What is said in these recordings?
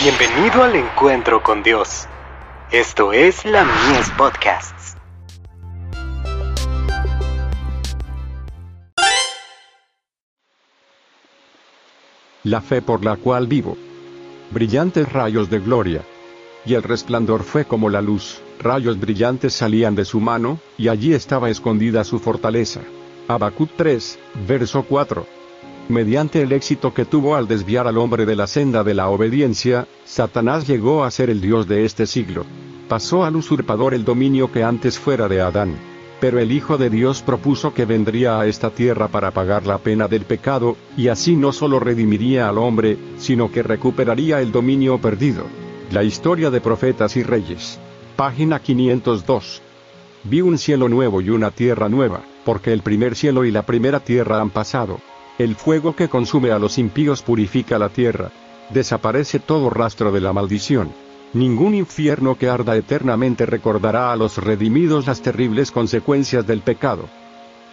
Bienvenido al encuentro con Dios. Esto es la Mies Podcasts. La fe por la cual vivo. Brillantes rayos de gloria. Y el resplandor fue como la luz, rayos brillantes salían de su mano, y allí estaba escondida su fortaleza. Habacuc 3, verso 4. Mediante el éxito que tuvo al desviar al hombre de la senda de la obediencia, Satanás llegó a ser el Dios de este siglo. Pasó al usurpador el dominio que antes fuera de Adán. Pero el Hijo de Dios propuso que vendría a esta tierra para pagar la pena del pecado, y así no solo redimiría al hombre, sino que recuperaría el dominio perdido. La historia de profetas y reyes. Página 502. Vi un cielo nuevo y una tierra nueva, porque el primer cielo y la primera tierra han pasado. El fuego que consume a los impíos purifica la tierra. Desaparece todo rastro de la maldición. Ningún infierno que arda eternamente recordará a los redimidos las terribles consecuencias del pecado.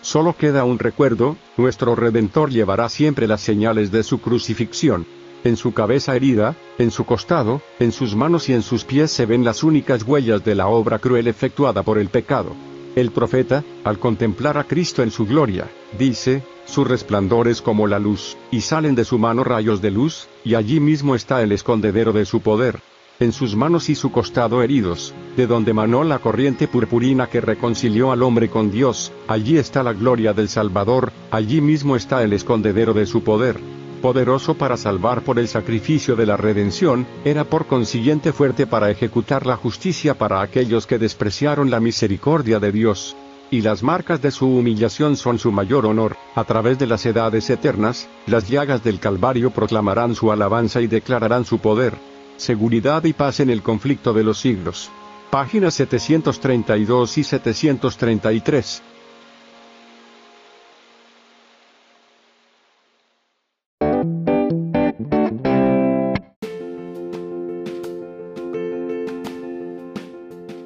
Solo queda un recuerdo, nuestro Redentor llevará siempre las señales de su crucifixión. En su cabeza herida, en su costado, en sus manos y en sus pies se ven las únicas huellas de la obra cruel efectuada por el pecado. El profeta, al contemplar a Cristo en su gloria, dice, su resplandor es como la luz, y salen de su mano rayos de luz, y allí mismo está el escondedero de su poder. En sus manos y su costado heridos, de donde manó la corriente purpurina que reconcilió al hombre con Dios, allí está la gloria del Salvador, allí mismo está el escondedero de su poder. Poderoso para salvar por el sacrificio de la redención, era por consiguiente fuerte para ejecutar la justicia para aquellos que despreciaron la misericordia de Dios y las marcas de su humillación son su mayor honor, a través de las edades eternas, las llagas del Calvario proclamarán su alabanza y declararán su poder. Seguridad y paz en el conflicto de los siglos. Páginas 732 y 733.